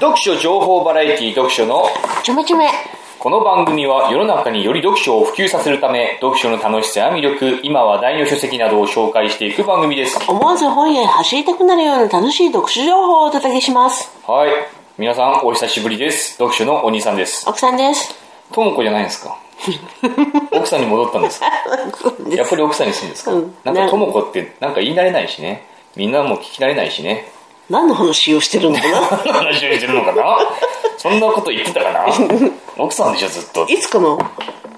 読書情報バラエティ読書のちょめちょめ。この番組は世の中により読書を普及させるため読書の楽しさや魅力今話題の書籍などを紹介していく番組です。思わず本屋へ走りたくなるような楽しい読書情報をお届けします。はい。皆さんお久しぶりです。読書のお兄さんです。奥さんです。ともこじゃないんですか？奥さんに戻ったんですか？やっぱり奥さんにするんですか、うん。なんかともこってなんか言い慣れないしね。みんなも聞き慣れないしね何の話をしてるのかな？話をしてるのかな？そんなこと言ってたかな？奥さんでしょずっと。いつかの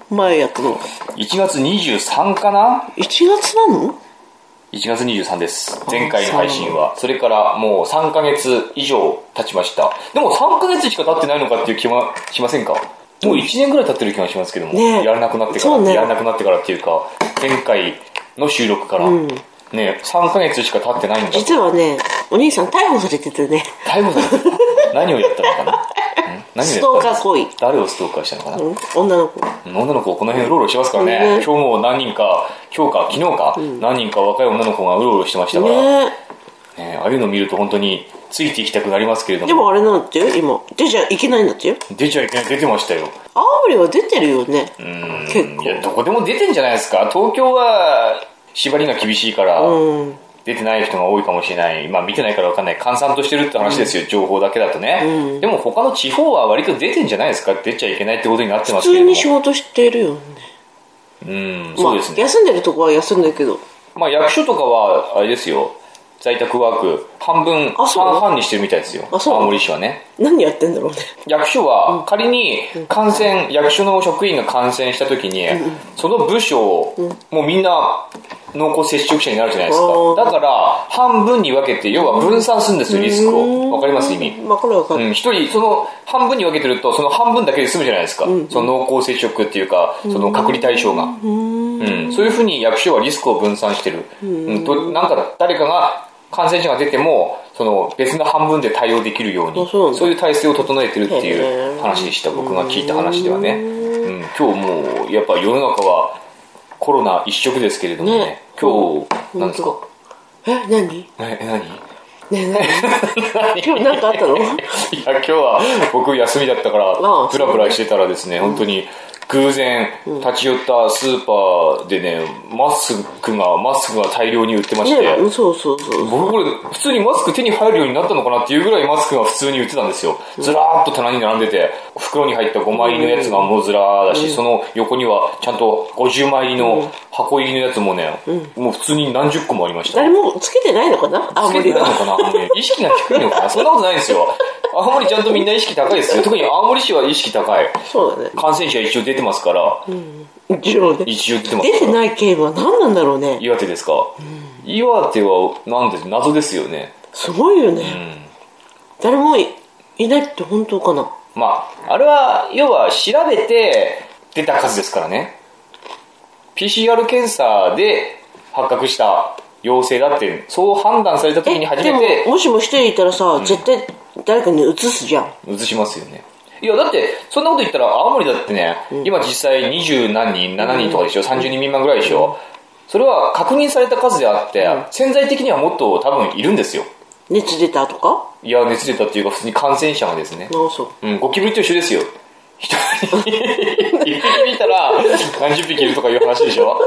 前やったの。1月23かな ?1 月なの？1月23です。前回の配信は。それからもう3ヶ月以上経ちました。でも3ヶ月しか経ってないのかっていう気はしませんか？もう1年ぐらい経ってる気がしますけども、ねえ。やらなくなってから、ね。やらなくなってからっていうか前回の収録から、ね3ヶ月しか経ってないんだ実はね、お兄さん逮捕されててね、逮捕されてる？何をやったのかな？ん？何をストーカー行為。誰をストーカーしたのかな、うん女の子。女の子この辺うろうろしてますからね、ね今日も何人か今日か昨日か、何人か若い女の子がうろうろしてましたから、ね。ねああいうの見ると本当についていきたくなりますけれどでももあれなんだ今。出ちゃいけないんだってよ。出ちゃいけない出てましたよ。青森は出てるよね。うん。結構。いやどこでも出てんじゃないですか。東京は縛りが厳しいから、うん。出てない人が多いかもしれない。まあ見てないから分かんない。閑散としてるって話ですよ、情報だけだとね、でも他の地方は割と出てんじゃないですか？出ちゃいけないってことになってますけれど。も普通に仕事してるよね。うんそうですね、まあ、休んでるとこは休んでるけど。まあ役所とかはあれですよ。在宅ワーク。半分半々にしてるみたいですよ。あそう？青森市はね何やってんだろうね。役所は仮に感染、役所の職員が感染した時に、その部署、もうみんな濃厚接触者になるじゃないですか。だから半分に分けて要は分散するんですよリスクを。わかります？意味。わかるわかる。うん、一人その半分に分けてるとその半分だけで済むじゃないですか、その濃厚接触っていうかその隔離対象が、うん。そういうふうに役所はリスクを分散してる、うん。となんか誰かが感染者が出てもその別の半分で対応できるようにあそうなんだ。いう体制を整えてるっていへうー。話でした僕が聞いた話ではね、うん、今日もうやっぱ世の中はコロナ一色ですけれどもねね。今日なんですか？え、何？え何？ねえ、何？今日何かあったの？いや今日は僕休みだったからブラブラしてたらですね本当に偶然立ち寄ったスーパーでねマスクがマスクが大量に売ってまして、そうそうそう。僕これ普通にマスク手に入るようになったのかなっていうぐらいマスクが普通に売ってたんですよ。ずらーっと棚に並んでて袋に入った5枚入りのやつがもうずらーだし、その横にはちゃんと50枚入りの箱入りのやつもね、もう普通に何十個もありました。誰もつけてないのかな？青つけて。ないのかな？青森意識が低いのかな？そんなことないんですよ。青森ちゃんとみんな意識高いですよ。特に青森市は意識高い。そうだね。感染者一応出てますから、一応ね。一応出てない県は何なんだろうね。岩手ですか、岩手はなんで謎ですよね。すごいよね。誰もいいないって本当かな。まああれは要は調べて出た数ですからね。PCR 検査で発覚した陽性だってそう判断された時に初めてもしも一人いたらさ、絶対誰かに移すじゃん。移しますよねいやだってそんなこと言ったら青森だってね、今実際二十何人7人とかでしょ、30人未満ぐらいでしょ、それは確認された数であって、潜在的にはもっと多分いるんですよ。熱出たとか？いや熱出たっていうか普通に感染者がですね。う。うん、ゴキブリと一緒ですよ。一人に 一匹見たら何十匹いるとかいう話でしょ？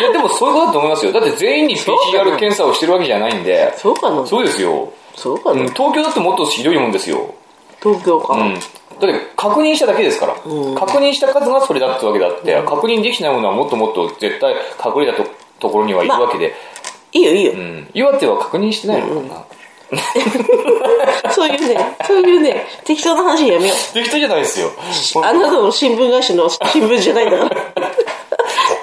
いや、でもそういうことだと思いますよ。だって全員に PCR 検査をしてるわけじゃないんで。そうかな。そうですよ。うん、そうかな。東京だってもっとひどいもんですよ。東京か、うん。だって確認しただけですから。確認した数がそれだってわけだって、確認できないものはもっともっと絶対隠れたとところにはいるわけで。いいよいいよ、うん。岩手は確認してないのかな、そういうねそういうね適当な話やめよ適当じゃないですよ。うあなたの新聞会社の新聞じゃないんだから。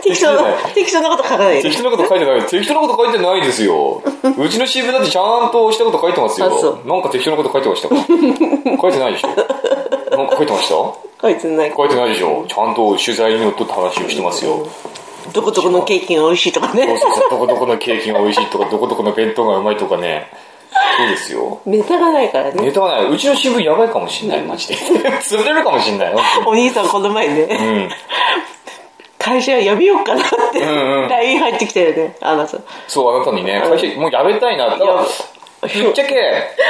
適当な適当なこと書かないで。適当なこと書いてない。適当なこと書いてないですよ。うちの新聞だってちゃんとしたこと書いてますよ。あそう。なんか適当なこと書いてましたか？書いてないでしょ？なんか書いてました？書いてない。書いてないでしょ？ちゃんと取材にのっとった話をしてますよ。どこどこのケーキが美味しいとかそうねそうそう。どこどこのケーキが美味しいとかどこどこの弁当がうまいとかねそうですよ。ネタがないからね。ネタがない。うちの新聞やばいかもしんない。マジで。潰れるかもしんない本お兄さんこの前ね、会社やめようかなって、んうん。LINE 入ってきたよね。あなたそうあなたにね。会社もうやめたいなだからぶっちゃけ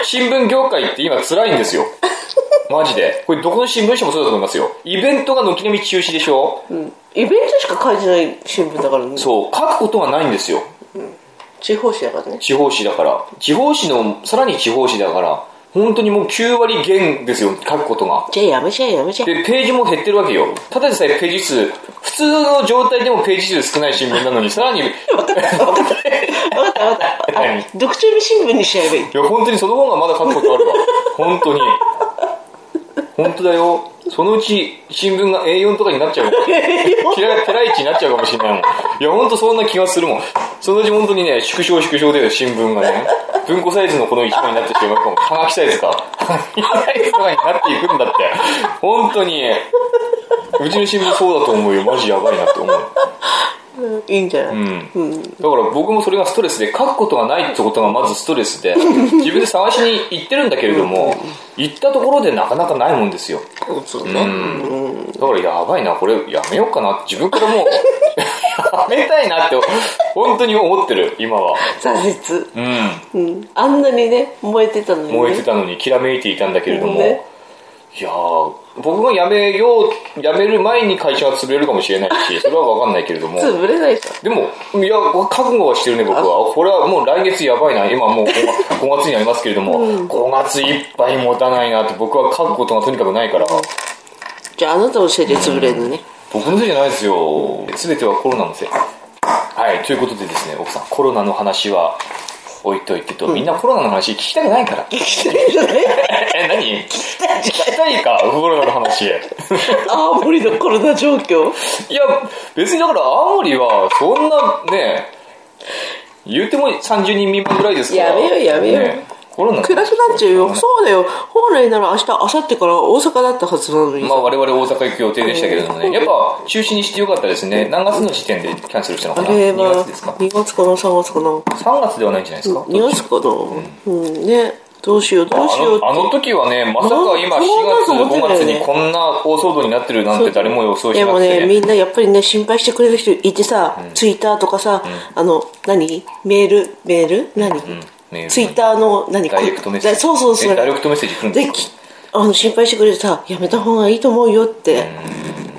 新聞業界って今辛いんですよ。マジで。これどこの新聞社もそうだと思いますよ。イベントが軒並み中止でしょ。うん。イベントしか書いてない新聞だからね。そう、書くことはないんですよ。地方紙だからね地方紙だから。地方紙の、さらに地方紙だから、本当にもう9割減ですよ、書くことが。じゃあやめちゃえやめちゃえで、ページも減ってるわけよ。ただでさえページ数、普通の状態でもページ数少ない新聞なのに、さらに、い分かった分かった分かった分かった読中日新聞にしちゃえばいいや、本当にその方がまだ書くことあるわ。本当に。本当だよ。そのうち新聞が A4 とかになっちゃうかも。キラテライチになっちゃうかもしれないもん。いや、本当そんな気がするもん。そのうち本当にね、縮小縮小で新聞がね、文庫サイズのこの一枚になってしまうかも。はがきサイズか。はがきサイズとかになっていくんだって。本当に。うちの新聞そうだと思うよ。マジやばいなって思う。うんいいんじゃない、うん、だから僕もそれがストレスで書くことがないってことがまずストレスで。自分で探しに行ってるんだけれども行ったところでなかなかないもんですよ。そうね、うん。だからやばいなこれやめようかな。自分からもう やめたいなって本当に思ってる今は。挫折、うん。うん、あんなにね燃えてたのに、ね、燃えてたのにきらめいていたんだけれども、ね。いやー僕が辞めよう辞める前に会社が潰れるかもしれないし それは分かんないけれども潰れないじゃんでも、いや、覚悟はしてるね、僕は。これはもう来月やばいな。今もう 5, 5月になりますけれども、5月いっぱい持たないなって僕は書くことがとにかくないから、じゃああなたのせいで潰れるのね、僕のせいじゃないですよ。すべてはコロナのせい。はい、ということでですね、奥さん、コロナの話は置いといてと、みんなコロナの話聞きたくないから。聞きたいじゃない？え、何？聞きたい。か、コロナの話。青森のコロナ状況？いや、別にだから青森はそんなね、言うても30人未満ぐらいですから。やめようやめよう。ねコロナの暗くなっちゃうよ。そうだよ。本来なら明日明後日から大阪だったはずなのにまあ我々大阪行く予定でしたけれどもね、やっぱ中止にしてよかったですね。何月の時点でキャンセルしたのかあなれ ?2 は月ですか？2月かな？3月かな ?3 月ではないんじゃないですか？2月かな？うん、ね。どうしようどうしようあの時はね、まさか今4月、5月にこんな大騒動になってるなんて誰も予想しでもなくて。ねみんなやっぱりね心配してくれる人いてさ、ツイッターとかさ、あの何？メール？メール？何、ツイッターの何ダイレクトメッセージ。そうそうそう。えダイレクトメッセージ来るんでですか？きあの心配してくれてさやめた方がいいと思うよって。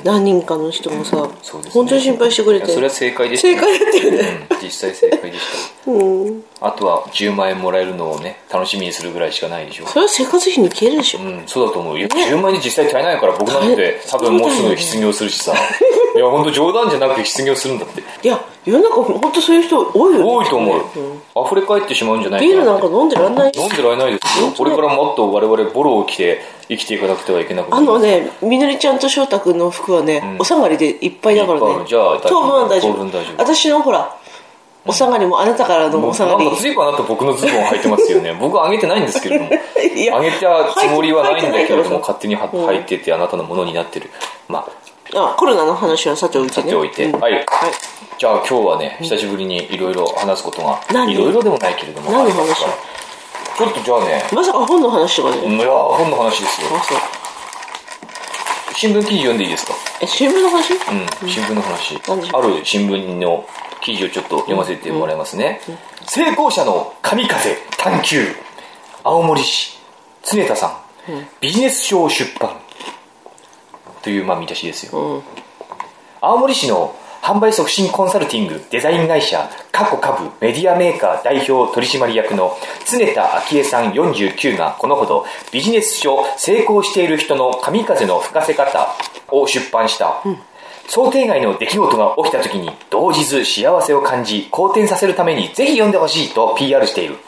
何人かの人もさ、ね。本当に心配してくれて。それは正解でした正解だったよね。うん。実際正解でした。あとは10万円もらえるのをね、楽しみにするぐらいしかないでしょ。それは生活費に消えるでしょ、うん、そうだと思う。いや、10万円で実際足りないから僕なんて多分もうすぐ失業するしさ。いや、本当冗談じゃなくて失業するんだって。いや世の中本当そういう人多いよね。多いと思う。溢れ返ってしまうんじゃないか。ビールなんか飲んでらんない飲んでられないですよ。これからもっと我々ボロを着て生きていかなくてはいけなくなる。あのねみのりちゃんと翔太君の服はね、お下がりでいっぱいだからね。じゃあ大丈夫。当分は大丈夫。当分大丈夫。私のほらお下がりもあなたからのお下がり。なんか随分あなた僕のズボン履いてますよね。僕はあげてないんですけれども。あげたつもりはないんだけれども、勝手には履いててあなたのものになってる。まあ、あコロナの話はさておいてね。さておいて。うん。はい。じゃあ今日はね、久しぶりにいろいろ話すことが、何？いろいろでもないけれども、何の話？ちょっとじゃあね、まさか本の話とかね、いやー本の話ですよ。新聞記事読んでいいですか？え新聞の話、うん、新聞の話。ある新聞の記事をちょっと読ませてもらいますね。成功者の神風探求。青森市、常田さん。ビジネス書を出版。という、まあ、見出しですよ。うん青森市の販売促進コンサルティングデザイン会社過去株メディアメーカー代表取締役の常田昭恵さん49がこのほどビジネス書成功している人の神風の吹かせ方を出版した、想定外の出来事が起きた時に動じず幸せを感じ好転させるためにぜひ読んでほしいと PR している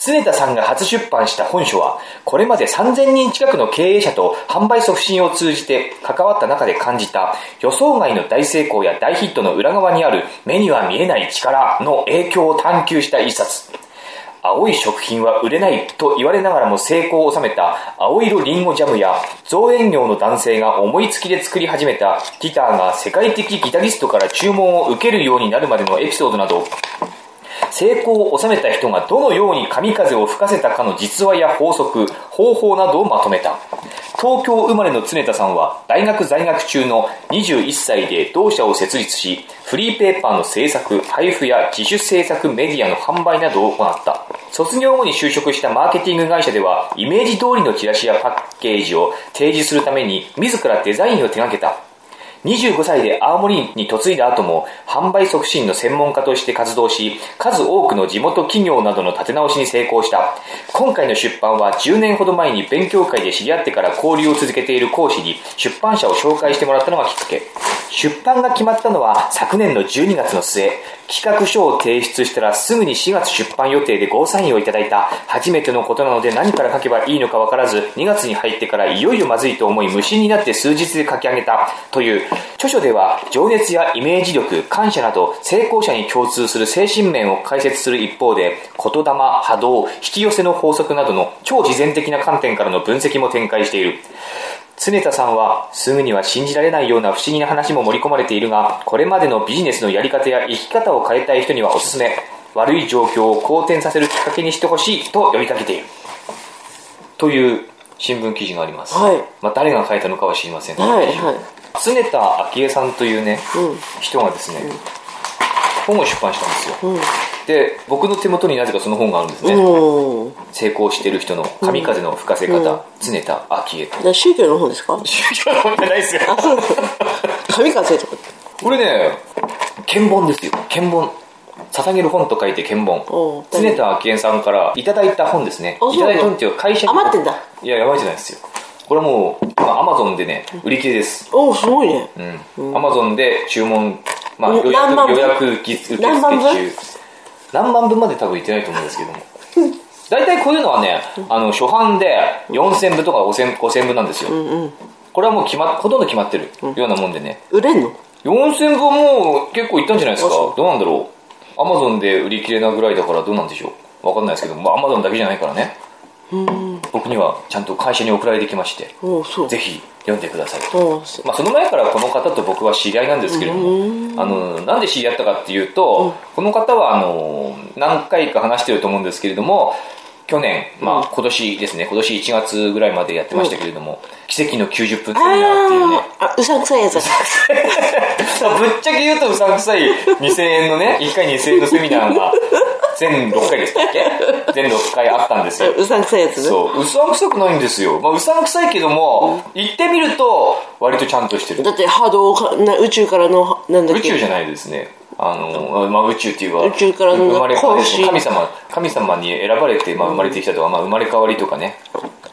常田さんが初出版した本書は、これまで3000人近くの経営者と販売促進を通じて関わった中で感じた予想外の大成功や大ヒットの裏側にある目には見えない力の影響を探求した一冊。青い食品は売れないと言われながらも成功を収めた青色リンゴジャムや造園業の男性が思いつきで作り始めたギターが世界的ギタリストから注文を受けるようになるまでのエピソードなど成功を収めた人がどのように神風を吹かせたかの実話や法則、方法などをまとめた。東京生まれの常田さんは大学在学中の21歳で同社を設立しフリーペーパーの制作配布や自主制作メディアの販売などを行った卒業後に就職したマーケティング会社ではイメージ通りのチラシやパッケージを提示するために自らデザインを手掛けた25歳で青森に嫁いだ後も販売促進の専門家として活動し数多くの地元企業などの立て直しに成功した。今回の出版は10年ほど前に勉強会で知り合ってから交流を続けている講師に出版社を紹介してもらったのがきっかけ。出版が決まったのは昨年の12月の末。企画書を提出したらすぐに4月出版予定でゴーサインをいただいた。初めてのことなので何から書けばいいのか分からず2月に入ってからいよいよまずいと思い無心になって数日で書き上げた。という著書では情熱やイメージ力感謝など成功者に共通する精神面を解説する一方で言霊波動引き寄せの法則などの超自然的な観点からの分析も展開している。常田さんはすぐには信じられないような不思議な話も盛り込まれているがこれまでのビジネスのやり方や生き方を変えたい人にはおすすめ悪い状況を好転させるきっかけにしてほしいと呼びかけている。という新聞記事があります、はい。まあ、誰が書いたのかは知りませんがはいはい。常田昭恵さんというね、うん。人がですね、本を出版したんですよ、うんで僕の手元になぜかその本があるんですね、うん成功してる人の神風の吹かせ方、常田昭恵と。宗教の本ですか？宗教の本じゃないですよ。神風とかこれね見本ですよ。見本。捧げる本と書いて見本。常田昭恵さんからいただいた本ですね。いただいた本っていうか会社に。余ってんだ。いややばいじゃないですよ。これはもうアマゾンでね売り切れです。おおすごいね。うん。アマゾンで注文まあ予約受付中何万分まで多分いってないと思うんですけども。大体こういうのはねあの初版で4000部とか5000 5000部なんですよ、これはもう決まほとんど決まってるようなもんでね。売れんの？4000部はもう結構いったんじゃないですか。どうなんだろう。アマゾンで売り切れなぐらいだからどうなんでしょう。わかんないですけどまあアマゾンだけじゃないからね僕にはちゃんと会社に送られてきましてぜひ読んでくださいと。まあ、その前からこの方と僕は知り合いなんですけれどもあのなんで知り合ったかっていうと、この方はあの何回か話してると思うんですけれども去年、まあ、今年ですね。今年1月ぐらいまでやってましたけれども、奇跡の90分セミナーっていうね。あうさんくさいやつ ぶっちゃけ言うとうさんくさい2000円のね1回2000円のセミナーが全6回でしたっけ？全6回あったんですよ。うさんくさいやつね。そう。うさんくさくないんですよ、まあ、うさんくさいけども、行ってみると割とちゃんとしてる。だって波動かな宇宙からのなんだっけ？宇宙じゃないですねあの、まあ、宇宙っていうか宇宙からの生まれ変わり神様神様に選ばれて、まあ、生まれてきたとか、まあ、生まれ変わりとかね。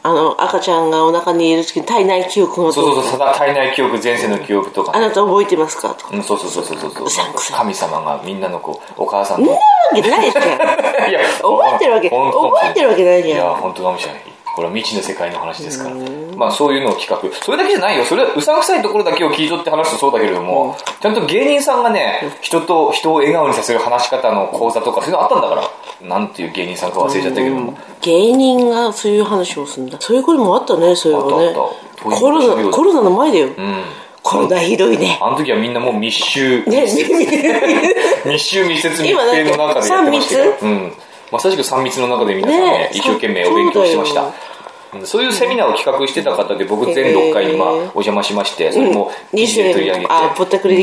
あの赤ちゃんがお腹にいる時に体内記憶がそうそうそう体内記憶前世の記憶とかあなた覚えてますか？とかうん、そうそうそうそうそう。神様がみんなのこうお母さんと。なわけないじゃんいや覚えてるわけ覚えてるわけないじゃん。いや本当かもしれないこれは未知の世界の話ですから。まあそういうのを企画。それだけじゃないよ。それうさんくさいところだけを切り取って話すとそうだけれども、ちゃんと芸人さんがね人と人を笑顔にさせる話し方の講座とかそういうのあったんだからなんていう芸人さんか忘れちゃったけども、芸人がそういう話をするんだ。そういうこともあったねそういえばね。コロナコロナの前だよ、うん。コロナひどいね。あの時はみんなもう密集ね 密集密接密閉の中でやってましたけど。三密？うんまさしく3密の中で皆さんねね一生懸命お勉強してました。そういうセミナーを企画してた方で僕全6回にまあお邪魔しましてそれもうん。記事で取り上げて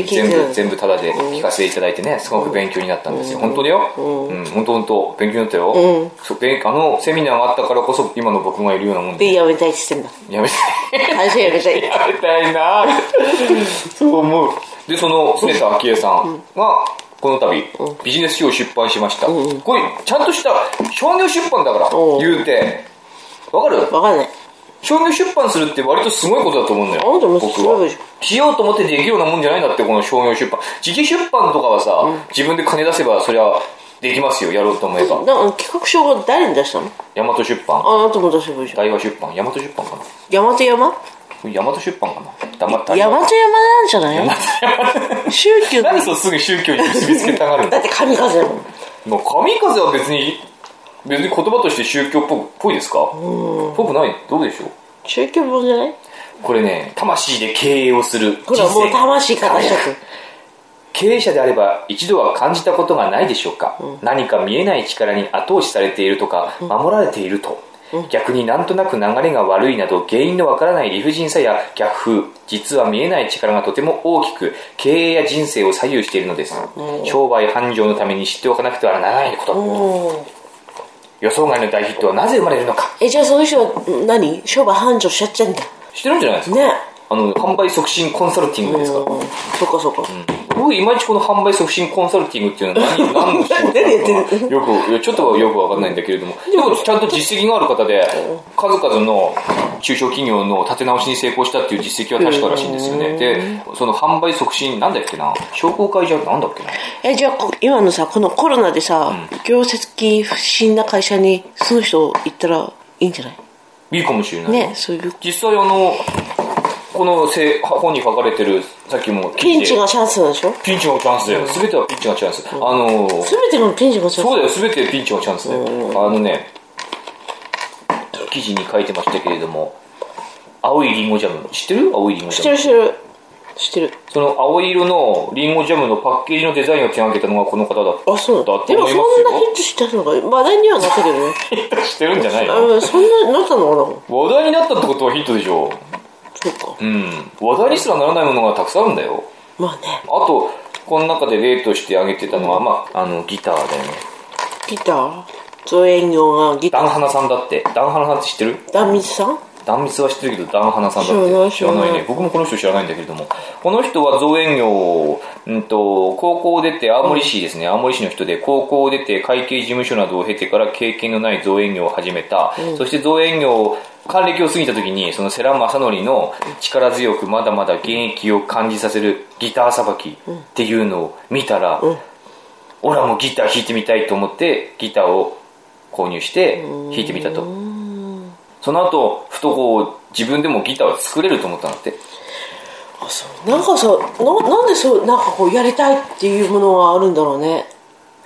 全部全部タダで聞かせていただいてねすごく勉強になったんですよ。本当だよ。うん。本当本当勉強になったよ。あのセミナーがあったからこそ今の僕がいるようなもんで。でやめたいって言ってんだ。やめて会社辞めたい。やめたいな。そう思う。でその常田昭恵さんがこの度ビジネス書を出版しました。これちゃんとした商業出版だからうん。言うて。わかる？わかんない。商業出版するって割とすごいことだと思うんだよ。僕は。しようと思ってできるようなもんじゃないんだってこの商業出版。自費出版とかはさ自分で金出せばそりゃできますよやろうと思えば。企画書は誰に出したの？大和出版。ああなたも出せばいいじゃん。大和出版。大和出版かな。大和山？これ大和出版かな?大大和山なんじゃない宗教何そうすぐ宗教に結びつけたがるんだだって神風だもんまあ神風は別に別に言葉として宗教っぽくぽいですか?ぽくない?どうでしょう?宗教本じゃない?これね魂で経営をするほらもう魂からし経営者であれば一度は感じたことがないでしょうか、何か見えない力に後押しされているとか守られていると逆になんとなく流れが悪いなど原因のわからない理不尽さや逆風実は見えない力がとても大きく経営や人生を左右しているのです、商売繁盛のために知っておかなくてはならないこと、うん。予想外の大ヒットはなぜ生まれるのか。えじゃあその人は何？商売繁盛しちゃってんだ。知ってるんじゃないですか、ね。あの販売促進コンサルティングですか。ら、うんそっかそっか、僕いまいちこの販売促進コンサルティングっていうのは何何の仕事なのかるよく いやちょっとはよくわかんないんだけれども。でもちゃんと実績がある方で数々の中小企業の立て直しに成功したっていう実績は確からしいんですよね。でその販売促進なんだっけな？商工会じゃなんだっけな？えじゃあこ今のさこのコロナでさ、業績不振な会社にその人行ったらいいんじゃない？いいかもしれない、ねそういう。実際あのこのせ本に書かれてるさっきもピンチがチャンスでしょ？ピンチがチャンスだよ。全てはピンチがチャンス。あの全てのピンチがチャンス。そうだよ、すべてピンチのチャンスだよ。あのね、記事に書いてましたけれども、青いリンゴジャム、知ってる？青いリンゴジ知ってャム。る知ってる。知ってる。その青色のリンゴジャムのパッケージのデザインを手掛けたのがこの方だった。あそう。だとでもそんなヒットしたのが話題にはなったけどね。知ってるんじゃないの？あそんななったのかな？話題になったってことはヒットでしょそうかうん。話題にすらならないものがたくさんあるんだよ。まあねあと、この中で例として挙げてたのは、まあ、あの、ギターだよね。ギター？造園業がギターダンハナさんだって。ダンハナさんって知ってる？壇蜜さん？断蜜は知ってるけど、ダンハナさんだって知らないね。僕もこの人知らないんだけれども。この人は造園業を、うんと、高校を出て、青森市ですね、青森市の人で、高校を出て会計事務所などを経てから経験のない造園業を始めた。そして造園業を、還暦を過ぎた時に、その世良正則の力強くまだまだ現役を感じさせるギターさばきっていうのを見たら、俺はもうギター弾いてみたいと思って、ギターを購入して弾いてみたと。その後、ふとこう、自分でもギターを作れると思ったんだって。あそうなんかさななんでそうなんかこうやりたいっていうものがあるんだろうね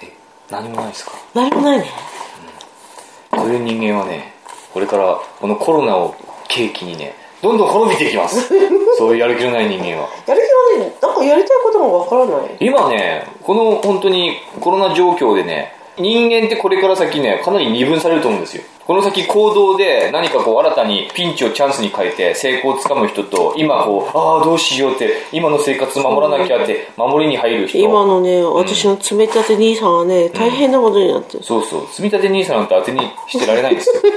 え、何もないですか？何もないねそういう人間はね、これからこのコロナを契機にね、どんどん滅びていきます。そういうやる気のない人間は。やる気がねなんかやりたいことがわからない今ね、この本当にコロナ状況でね、人間ってこれから先ね、かなり二分されると思うんですよ。この先行動で何かこう新たにピンチをチャンスに変えて成功をつかむ人と、今こう、ああどうしようって、今の生活守らなきゃって守りに入る人。今のね私の積み立て兄さんはね大変なことになってる、そうそう。積み立て NISA なんて当てにしてられないんですよ。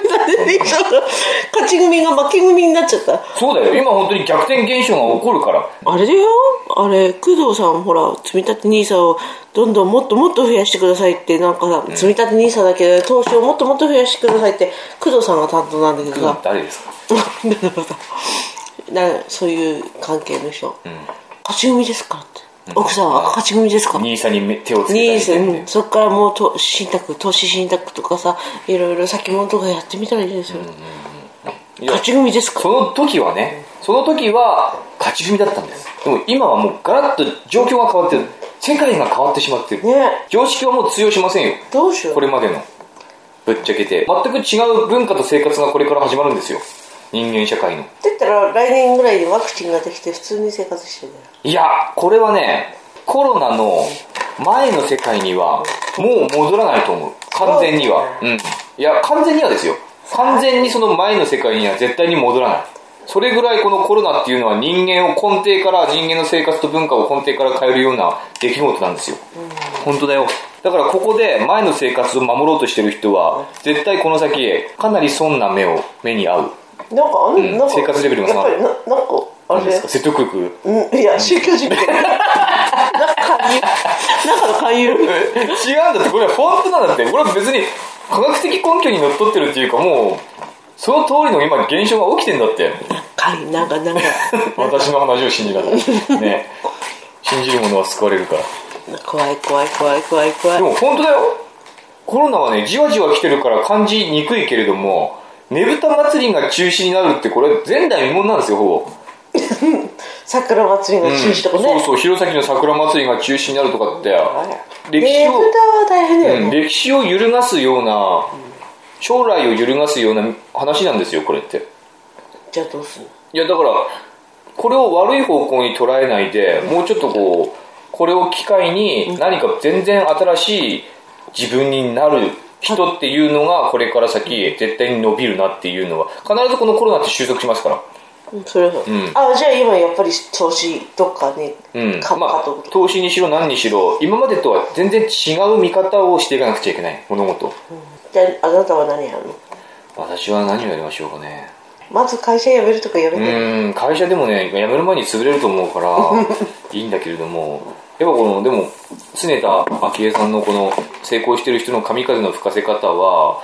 勝ち組が負け組になっちゃったそうだよ。今本当に逆転現象が起こるから。あれだよあれ工藤さんほら積み立て NISA をどんどんもっともっと増やしてくださいってなんかさ、積み立て NISA だけで投資をもっともっと増やしてくださいって工藤さんが担当なんだけどさ誰ですか？なそういう関係の人、勝ち組ですかって、奥さんは勝ち組ですか ?NISA にめ手をつけたりうん、そっからもうと信託投資信託とかさいろいろ先物とかやってみたらいいですよ、いや勝ち組ですか？その時はね、その時は勝ち組だったんです。でも今はもうガラッと状況が変わってる。世界が変わってしまってる。ね常識はもう通用しませんよ。どうしようこれまでの。ぶっちゃけて。全く違う文化と生活がこれから始まるんですよ。人間社会の。だったら来年ぐらいにワクチンができて普通に生活してるいや、これはね、コロナの前の世界にはもう戻らないと思う。完全には。うん。いや、完全にはですよ。完全にその前の世界には絶対に戻らない。それぐらいこのコロナっていうのは人間を根底から、人間の生活と文化を根底から変えるような出来事なんですよ。本当だよ。だからここで前の生活を守ろうとしてる人は、絶対この先、かなり損な目を、目に合う。なんかあん、んなんか生活レベルが下がるやっぱりななんかあれ？何ですか？説得力？うんいや宗教実験なんか勧誘。中の勧誘。違うんだってこれは本当なんだって。これは別に科学的根拠にのっとってるっていうかもうその通りの今現象が起きてんだって。勧誘なんかなんか。私の話を信じながらね。信じる者は救われるから怖い怖い怖い怖い怖いでも本当だよ。コロナはねじわじわ来てるから感じにくいけれどもねぶた祭りが中止になるってこれ前代未聞なんですよほぼ。桜祭りが中止とかね、そうそう弘前の桜祭りが中止になるとかって。歴史をねは大変だよね、うん、歴史を揺るがすような将来を揺るがすような話なんですよこれって。じゃあどうすんの？いやだからこれを悪い方向に捉えないでもうちょっとこうこれを機会に何か全然新しい自分になる人っていうのがこれから先絶対に伸びるなっていうのは必ずこのコロナって収束しますから。うんそれは、あじゃあ今やっぱり投資どっかにうん。か。まあ投資にしろ何にしろ今までとは全然違う見方をしていかなくちゃいけない。物事。じゃああなたは何やるの？私は何をやりましょうかねまず会社辞めるとかやめうん会社でもね辞める前に潰れると思うから いいんだけれども。やっぱこのでも常田昭恵さんのこの成功してる人の神風の吹かせ方は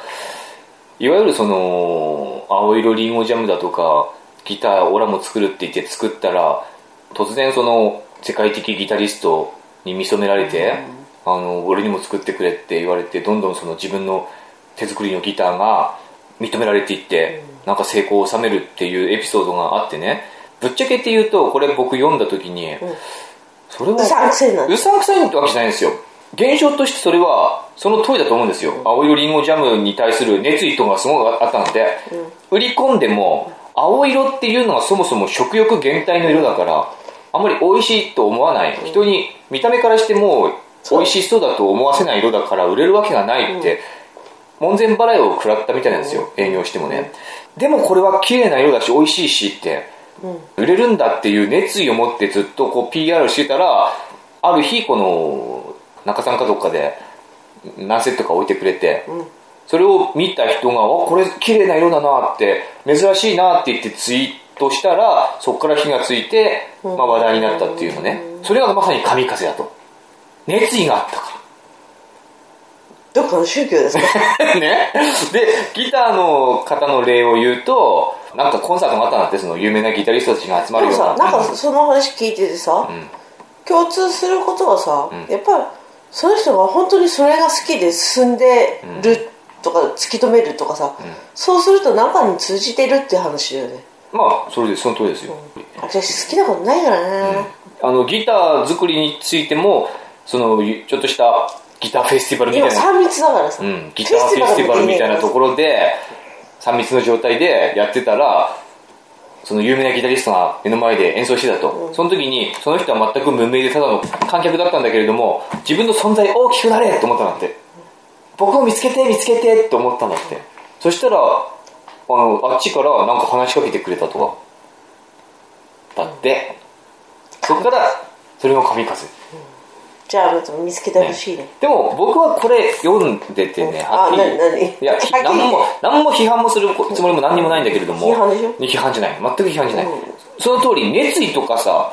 いわゆるその青色リンゴジャムだとかギターオラも作るって言って作ったら突然その世界的ギタリストに見初められて、あの俺にも作ってくれって言われてどんどんその自分の手作りのギターが認められていって、なんか成功を収めるっていうエピソードがあってね。ぶっちゃけって言うとこれ僕読んだ時に、それはうさんくせえなうさんくさいってわけじゃないんですよ。現象としてそれはその通りだと思うんですよ、青色リンゴジャムに対する熱意とかがすごくあったので、売り込んでも青色っていうのがそもそも食欲減退の色だからあんまり美味しいと思わない、人に見た目からしても美味しそうだと思わせない色だから売れるわけがないって、門前払いを食らったみたいなんですよ、営業してもね、でもこれは綺麗な色だし美味しいしって、売れるんだっていう熱意を持ってずっとこう PR してたらある日この中さんかどっかで何セットか置いてくれて、それを見た人が「あこれ綺麗な色だな」って珍しいなって言ってツイートしたらそこから火がついて、まあ、話題になったっていうのね。それがまさに神風だと。熱意があったかどっかの宗教ですか？ら ね。でギターの方の例を言うとなんかコンサートがあったんだってその有名なギタリストたちが集まるような。さなんかその話聞いててさ、ん。共通することはさ、ん。やっぱりその人が本当にそれが好きで進んでるとか突き止めるとかさ、そうすると中に通じてるって話だよね。まあそれでその通りですよ、私好きなことないからね、あのギター作りについてもそのちょっとしたギターフェスティバルみたいな、今3密だからさ、うん、ギターフェスティバルみたいなところで3密の状態でやってたらその有名なギタリストが目の前で演奏してたと、その時にその人は全く無名でただの観客だったんだけれども自分の存在大きくなれって思ったんだって。僕を見つけて見つけてって思ったんだって。そしたらあのあっちからなんか話しかけてくれたとか。だって。そっからそれが神風じゃあ見つけてほしいねでも僕はこれ読んでてね、はっきり。いや、何も、何も批判もするつもりも何にもないんだけれども。批判でしょ？批判じゃない。全く批判じゃない。うんその通り、熱意とかさ、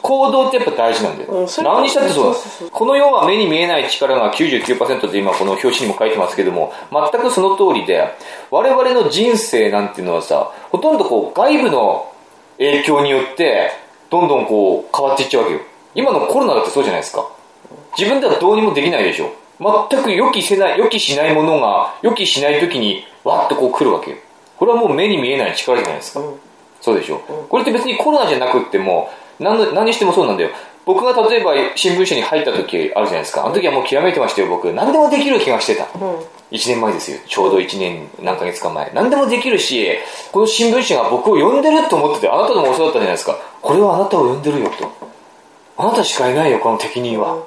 行動ってやっぱ大事なんだよ。うん何にしたってそうこの世は目に見えない力が99%で今この表紙にも書いてますけども、全くその通りで、我々の人生なんていうのはさ、ほとんどこう外部の影響によって、どんどんこう変わっていっちゃうわけよ。今のコロナだってそうじゃないですか。自分ではどうにもできないでしょ。全く予期せない予期しないものが予期しない時にわっとこう来るわけよ。これはもう目に見えない力じゃないですか、うん。そうでしょ、これって別にコロナじゃなくっても何の何にしてもそうなんだよ。僕が例えば新聞社に入った時あるじゃないですか。あの時はもう極めてましたよ僕。何でもできる気がしてた、ん。1年前ですよ。ちょうど1年何ヶ月か前。何でもできるしこの新聞社が僕を呼んでると思っててあなたでもそうだったじゃないですか。これはあなたを呼んでるよと。あなたしかいないよこの適任は、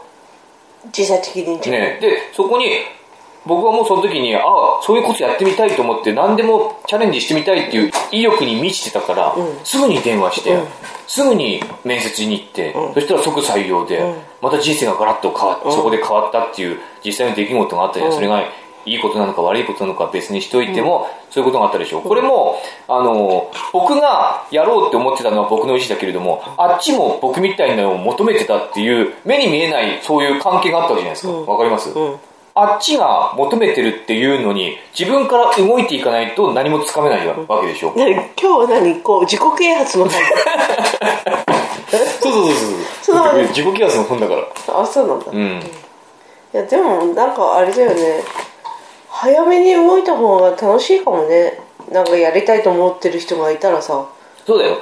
自社的にじゃんね、でそこに僕はもうその時にああそういうことやってみたいと思って何でもチャレンジしてみたいっていう意欲に満ちてたから、すぐに電話して、すぐに面接に行って、そしたら即採用で、また人生がガラッと変わっそこで変わったっていう実際の出来事があったじゃん、それがいいことなのか悪いことなのか別にしといても、そういうことがあったでしょう、これもあの僕がやろうって思ってたのは僕の意思だけれどもあっちも僕みたいなのを求めてたっていう目に見えないそういう関係があったわけじゃないですか。わ、かります、うん。あっちが求めてるっていうのに自分から動いていかないと何もつかめないわけでしょ、何今日は何？こう自己啓発の会 そうそうそうそう。そう自己啓発の本だから。あそうなんだ、いうん。やでもなんかあれだよね早めに動いた方が楽しいかもね。なんかやりたいと思ってる人がいたらさ。そうだよ。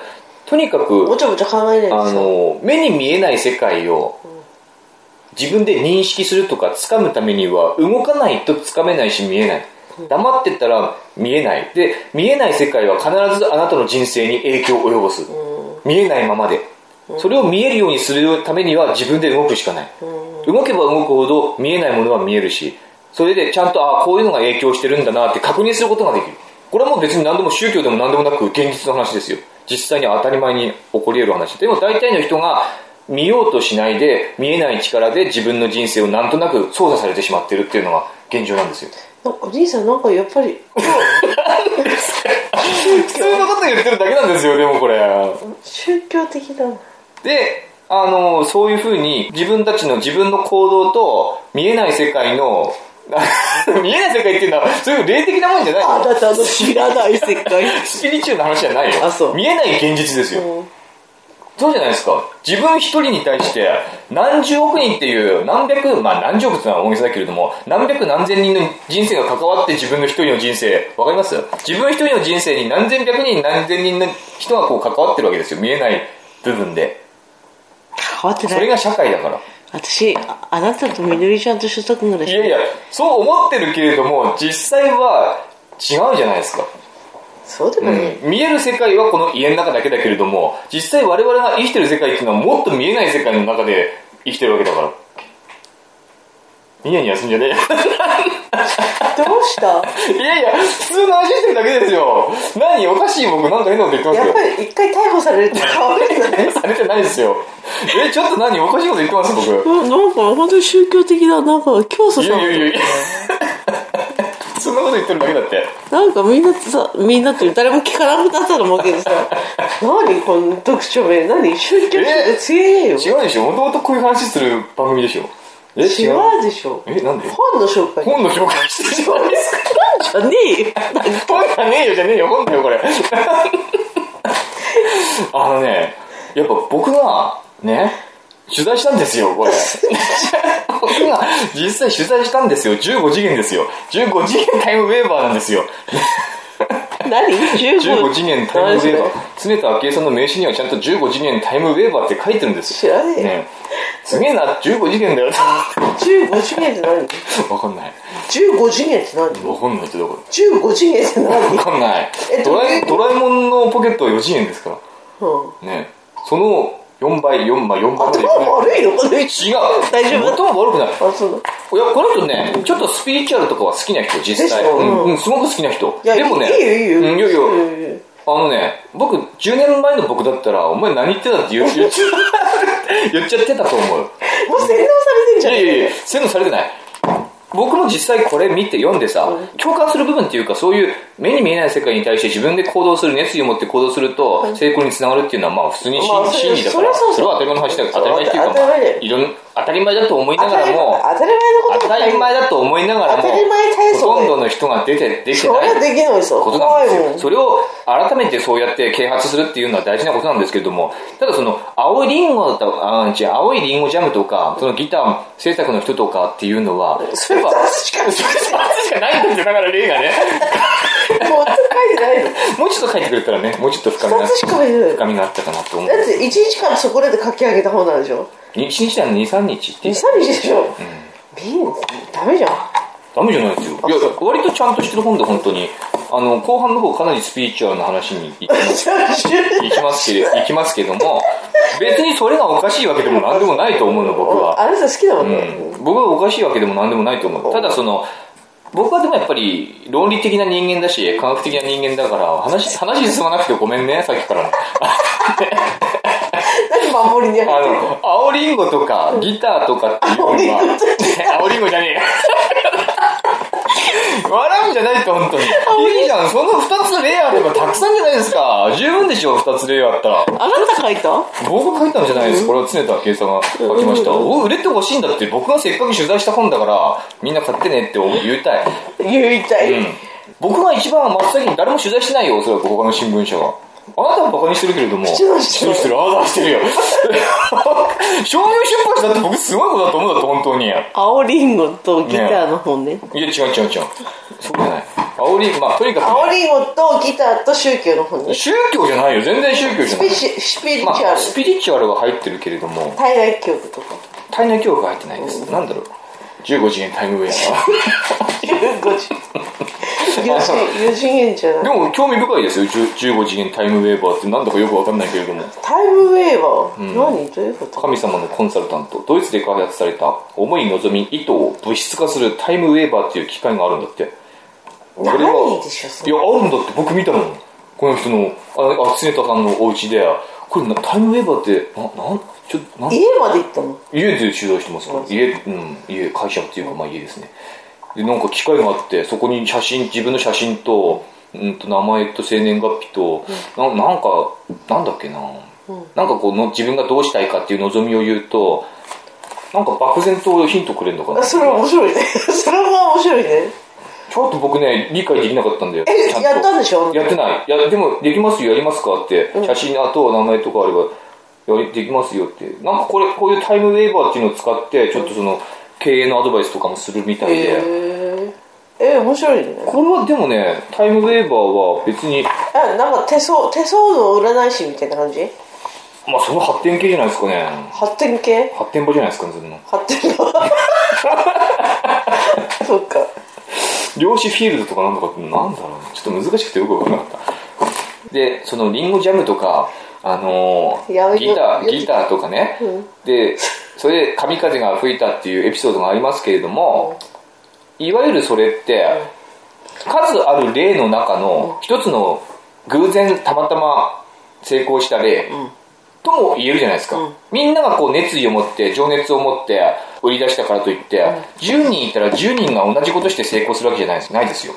とにかくごちゃごちゃ考えないでさ。あの目に見えない世界を自分で認識するとか掴むためには動かないと掴めないし見えない。黙ってたら見えない。で見えない世界は必ずあなたの人生に影響を及ぼす。見えないままで。それを見えるようにするためには自分で動くしかない。動けば動くほど見えないものは見えるしそれでちゃんと、ああ、こういうのが影響してるんだなって確認することができる。これはもう別に何でも宗教でも何でもなく現実の話ですよ。実際に当たり前に起こり得る話。でも大体の人が見ようとしないで、見えない力で自分の人生をなんとなく操作されてしまってるっていうのが現状なんですよ。なんかお兄さんなんかやっぱり 普通のこと言ってるだけなんですよ、でもこれ。宗教的だなで、あの、そういうふうに自分たちの自分の行動と見えない世界の 見えない世界っていうのは、そういう霊的なもんじゃないあなたの知らない世界スピリチュアルな話じゃないよ。あそう見えない現実ですよ。うんそうじゃないですか。自分一人に対して、何十億人っていう、何百、まあ何十億ってのは大げさだけれども、何百何千人の人生が関わって自分の一人の人生、わかります？自分一人の人生に何千百人何千人の人がこう関わってるわけですよ。見えない部分で。変わってないそれが社会だから。私ああなたとみのりちゃんと所得ぐらいいやいや、そう思ってるけれども、実際は違うじゃないですか。そうでもね、見える世界はこの家の中だけだけれども、実際我々が生きてる世界っていうのはもっと見えない世界の中で生きてるわけだから。ニヤニヤすんじゃねえよ。どうした？いやいや、普通の話してるだけですよ。何？おかしい僕なんか変なこと言ってますよやっぱ。り一回逮捕されるって変わるよね されてないですよ。え、ちょっと何？おかしいこと言ってます？僕。うんなんか本当に宗教的ななんか教祖いさんやいやいやいや。そんなこと言ってるだけだって。なんかみんなさみんなって誰も聞かなくなったと思うけどさ何？この特徴名何？宗教って強えよ違うでしょもともとこういう話する番組でしょえ違違ううでしょえなんで？本の紹介本の紹介してるですか。じゃねえよ本じゃねえよじゃねえよ、本だよ、これ。あのね、やっぱ僕が、ね、取材したんですよ、これ。僕が実際取材したんですよ。15次元ですよ。15次元タイムウェーバーなんですよ。何？15 15次元タイムウェーバー。常田昭恵さんの名刺にはちゃんと15次元タイムウェーバーって書いてるんです知らねえすげえな、15次元だよ。15次元って何？わかんない。15次元って何？わかんないってどこ？15次元って何？わかんない。え。ドラえもんのポケットは4次元ですから。うん。ねその4倍、4倍、4倍までい頭悪いの？この人違う。大丈夫？頭悪くない。あそうだいや、この人ね、ちょっとスピリチュアルとかは好きな人、実際。うん、うんうんすごく好きな人。いやでもね、いいよいいようんいやいや、あのね、僕、10年前の僕だったら、お前何言ってたって言う 言っちゃ言ってたと思う。もう洗脳されてんじゃんいやいやいや、そういうのされてない。僕も実際これ見て読んでさ、共感する部分っていうか、そういう目に見えない世界に対して自分で行動する、熱意を持って行動すると、成功につながるっていうのは、まあ普通に真,、理だから、それはそうそうそれは当たり前の話だ当たり前っていうか、まあ、いろん当たり前だと思いながらも、当たり前のこと当たり前だと思いながらも、当たり前体操だよほとんどの人が出て、できてそれはない。できないですよことなんですよ。怖いもんそれを改めてそうやって啓発するっていうのは大事なことなんですけれども、ただその、青いリンゴとあ違う青いリンゴジャムとか、そのギター制作の人とかっていうのは、それやっぱ2つしかそれ2つしかないんですよ、だから例がね。もう書いてないのもうちょっと書いてくれたらね、もうちょっと深みが2つしか書いてない深みがあったかなと思うだ。って1日間そこで書き上げた本なんでしょ？1日だよ2、3日って。23日でしょ、ビンダメじゃんダメじゃないですよ。いや、割とちゃんとしてる本で本当に。あの、後半の方かなりスピリチュアルな話に行きます。行きますけれ行きますけども、別にそれがおかしいわけでも何でもないと思うの、僕は。あなた好きだもんね、うん、僕はおかしいわけでも何でもないと思う。ただその、僕はでもやっぱり論理的な人間だし、科学的な人間だから、話、話進まなくてごめんね、さっきからね。何守りに入ってるあの、青リンゴとか、ギターとかっていうのは、青リンゴって青リンゴじゃねえよ。笑うんじゃないって本当に。いいじゃん、その二つ例あればたくさんじゃないですか。十分でしょ、二つ例あったら。あなた書いた？僕が書いたんじゃないです。これは常田圭さんが書きました。お売れてほしいんだって、僕がせっかく取材した本だから、みんな買ってねって言いたい。言いたい、うん。僕が一番真っ先に誰も取材してないよ、おそらく他の新聞社は。あなたはバカにしてるけれども。してるしてるしてる、あなたはしてるよ。商業出版社だって僕すごいことだと思うんだって、本当に。いや、青リンゴとギターの本ね違う違う違う。そうじゃない。煽り、まあ、とにかくね、青リンゴとギターと宗教の本ね宗教じゃないよ。全然宗教じゃない。スピシスピリチまあ、ュアル、スピリチュアルは入ってるけれども、体内教育とか体内教育は入ってないです。なんだろう。15次元タイムウェアは。15時4次元。じゃない。でも興味深いですよ。10 15次元タイムウェーバーってなんだかよくわかんないけれども。タイムウェーバー、何？どういうこと？神様のコンサルタント。ドイツで開発された？思い望み意図を物質化するタイムウェーバーっていう機械があるんだって。何でしょそいれやあるんだって。僕見たもんこの人のああ常田さんのお家でこれなタイムウェーバーってななんちょなん？家まで行ったの？家で取材してますから家,、うん、家会社っていうかまあ家ですね。でなんか機械があってそこに写真自分の写真と,、うん、と名前と生年月日と、ななんかなんだっけな、なんかこうの自分がどうしたいかっていう望みを言うとなんか漠然とヒントくれるのかな。あそれは面白いね。それは面白いねちょっと僕ね理解できなかったんだよ。えちゃんと。やったんでしょ？やってない。いやでもできますよやりますかって、写真あと名前とかあればやりできますよって。なんかこれこういうタイムウェーバーっていうのを使ってちょっとその経営のアドバイスとかもするみたいで、へええ面白いね。これはでもねタイムウェーバーは別にあなんか手相手相の占い師みたいな感じ？まあその発展系じゃないですかね。発展系？発展場じゃないですかねそん。な発展の そっか量子フィールドとかなんとかってなんだろうね。ちょっと難しくてよく分からなかった。でそのリンゴジャムとかあのーギタやーギターとかね、でそれで神風が吹いたっていうエピソードがありますけれども、いわゆるそれって数ある例の中の一つの偶然たまたま成功した例とも言えるじゃないですか、みんながこう熱意を持って情熱を持って売り出したからといって、10人いたら10人が同じことして成功するわけじゃないですないですよ、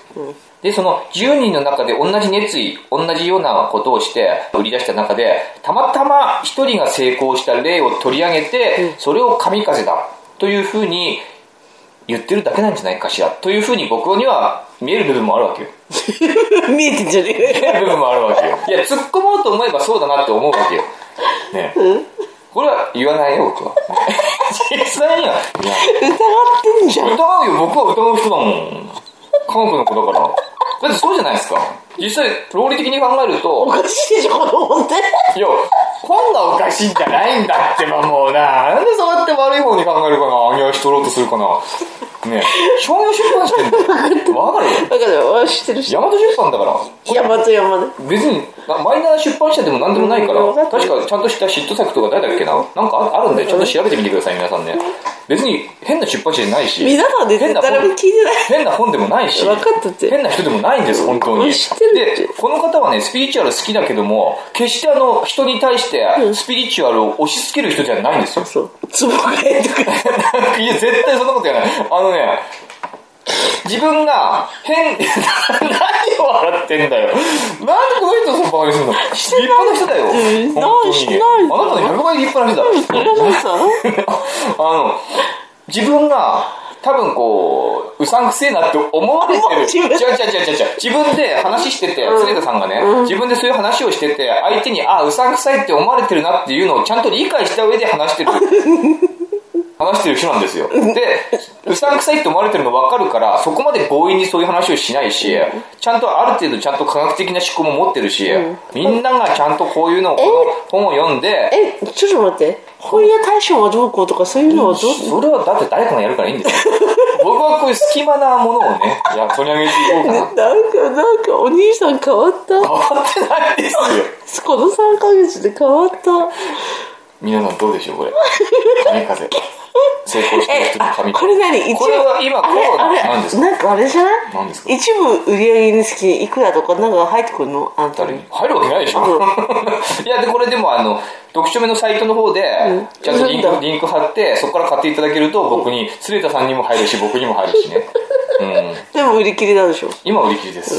でその10人の中で同じ熱意同じようなことをして売り出した中でたまたま1人が成功した例を取り上げて、それを神風だというふうに言ってるだけなんじゃないかしら。というふうに僕には見える部分もあるわけよ。見えてんじゃねえ部分もあるわけよ。いや突っ込もうと思えばそうだなって思うわけよね。これは言わないよ僕は。実際には疑ってんじゃん。疑うよ。僕は疑う人だもん。科学の子だからだってそうじゃないですか。実際論理的に考えるとおかしいでしょ子供っていや本がおかしいんじゃないんだってばもうな。なんでそうやって悪い方に考えるかな。上げ足取ろうとするかな。ね商業出版してんだよ。わかるだから知ってるし。大和出版だから。山と山で別になマイナー出版社でも何でもないから。確かちゃんとしたヒット作とか誰だっけな。なんかああるんでちゃんと調べてみてください皆さんね別に変な出版社じゃないし。皆さんで変な誰も聞いてない。変な本でもないし。分かったって。変な人でもないんです本当に。知ってるでこの方はねスピリチュアル好きだけども決してあの人に対してスピリチュアルを押し付ける人じゃないんですよ。そう。つぼがえとかいや絶対そんなことやない。あのね自分が変 何を笑ってんだよ。なんでこの人そのバカにするの？立派な人だよ。うん本当に。あなたの100倍立派な人ださあの自分が多分こううさんくせえなって思われてる。違う違う違う違う違う。自分で話してて常田さんがね、自分でそういう話をしてて相手にあうさんくさいって思われてるなっていうのをちゃんと理解した上で話してる 話してる人なんですよ。でうさんくさいって思われてるの分かるからそこまで強引にそういう話をしないしちゃんとある程度ちゃんと科学的な思考も持ってるしみんながちゃんとこういうのをこの本を読んでえちょっと待って。本屋大賞はどうこうとかそういうのはどう？それはだって誰かがやるからいいんですよ。僕はこういう隙間なものをねいや取り上げていこうかな。なんかなんかお兄さん変わった。変わってないですよ。この3ヶ月で変わった皆さんどうでしょうこれ。神風。成功してる人の 神これ何？一部これは今コあれロナあれなんですか？なんかあれじゃない？何ですか？一部売り上げにつきいくらとかなんか入ってくるの？あんたに。入るわけないでしょ。いやでこれでもあの読書目のサイトの方でちゃんとリンうんクリンク貼ってそこから買っていただけると僕に鶴田さんにも入るし僕にも入るしね。うん。でも売り切れなんでしょ？今売り切りです、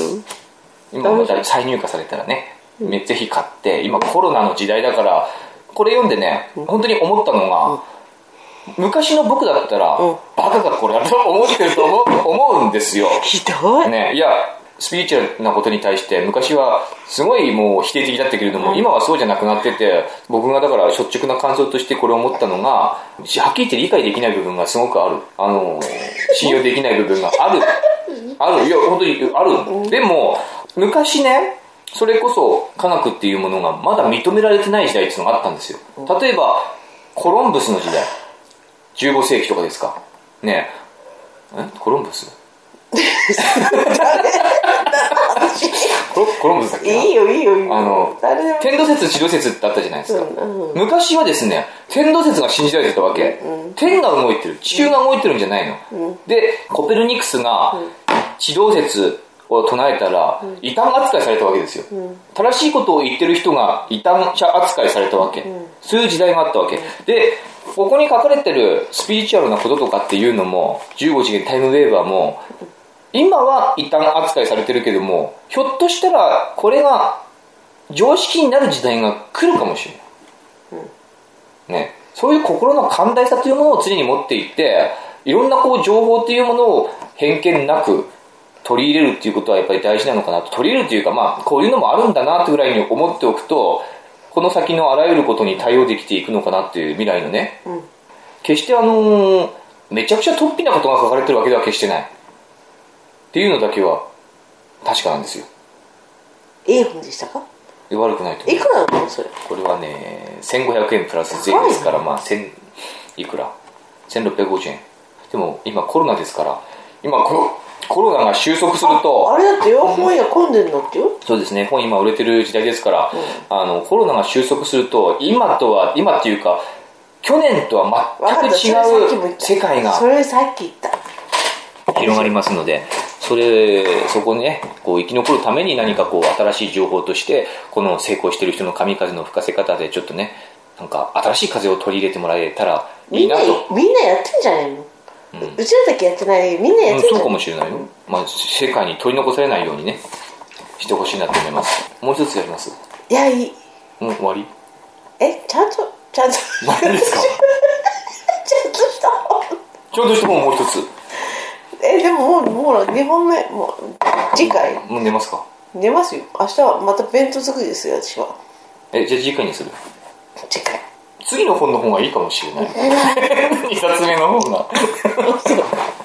今また再入荷されたらね、めぜひ買って今コロナの時代だからこれ読んでね本当に思ったのが、昔の僕だったら、うん。バカがこれだと思ってると思う思うんですよ。ひどい、ねいやスピリチュアルなことに対して昔はすごいもう否定的だったけれども、今はそうじゃなくなってて僕がだから率直な感想としてこれを思ったのがはっきり言って理解できない部分がすごくある。あの信用できない部分がある。ある。いや本当にある。でも昔ねそれこそ科学っていうものがまだ認められてない時代っていうのがあったんですよ。例えばコロンブスの時代。15世紀とかですか？ねえ。え？コロンブス？コロコロンブスだっけな？いいよいいよいいよ。あの天動説地動説ってあったじゃないですか、うんうん昔はですね天動説が信じられてたわけ、天が動いてる。地球が動いてるんじゃないの、でコペルニクスが地動説を唱えたら異端扱いされたわけですよ、正しいことを言ってる人が異端者扱いされたわけ、そういう時代があったわけ。でここに書かれてるスピリチュアルなこととかっていうのも15次元タイムウェーバーも今は異端扱いされてるけどもひょっとしたらこれが常識になる時代が来るかもしれない、ね、そういう心の寛大さというものを常に持っていっていろんなこう情報っていうものを偏見なく取り入れるっていうことはやっぱり大事なのかなと。取り入れるというかまあこういうのもあるんだなってぐらいに思っておくとこの先のあらゆることに対応できていくのかなっていう未来のね、ん。決してあのーめちゃくちゃ突飛なことが書かれてるわけでは決してない。っていうのだけは確かなんですよ。いい本でしたか？悪くないといくらなのそれ？これはね1500円プラス税ですから、まあ1000いくら？1650円。でも今コロナですから今コロコロナが収束するとあれだってよ本屋混んでんのってよ？そうですね本今売れてる時代ですから、あのコロナが収束すると今とは今っていうか去年とは全く違う世界がそれさっき言った。広がりますのでそれそこにねこう生き残るために何かこう新しい情報としてこの成功してる人の神風の吹かせ方でちょっとねなんか新しい風を取り入れてもらえたらいみんないなとみんなやってんじゃないの、うちらだけやってないみんなやうんってんじゃないそうかもしれないよ、まあ、世界に取り残されないようにねしてほしいなと思います。もう一つやります。いやいい。もう終わり？えちゃんとちゃんと。ち何ですか？ゃんとした本ちょうどしてももう一つ。えでももうもう2本目もう次回。もう寝ますか？寝ますよ。明日はまた弁当作りですよ私は。えじゃあ次回にする。次回次の本の方がいいかもしれない。2冊目の方が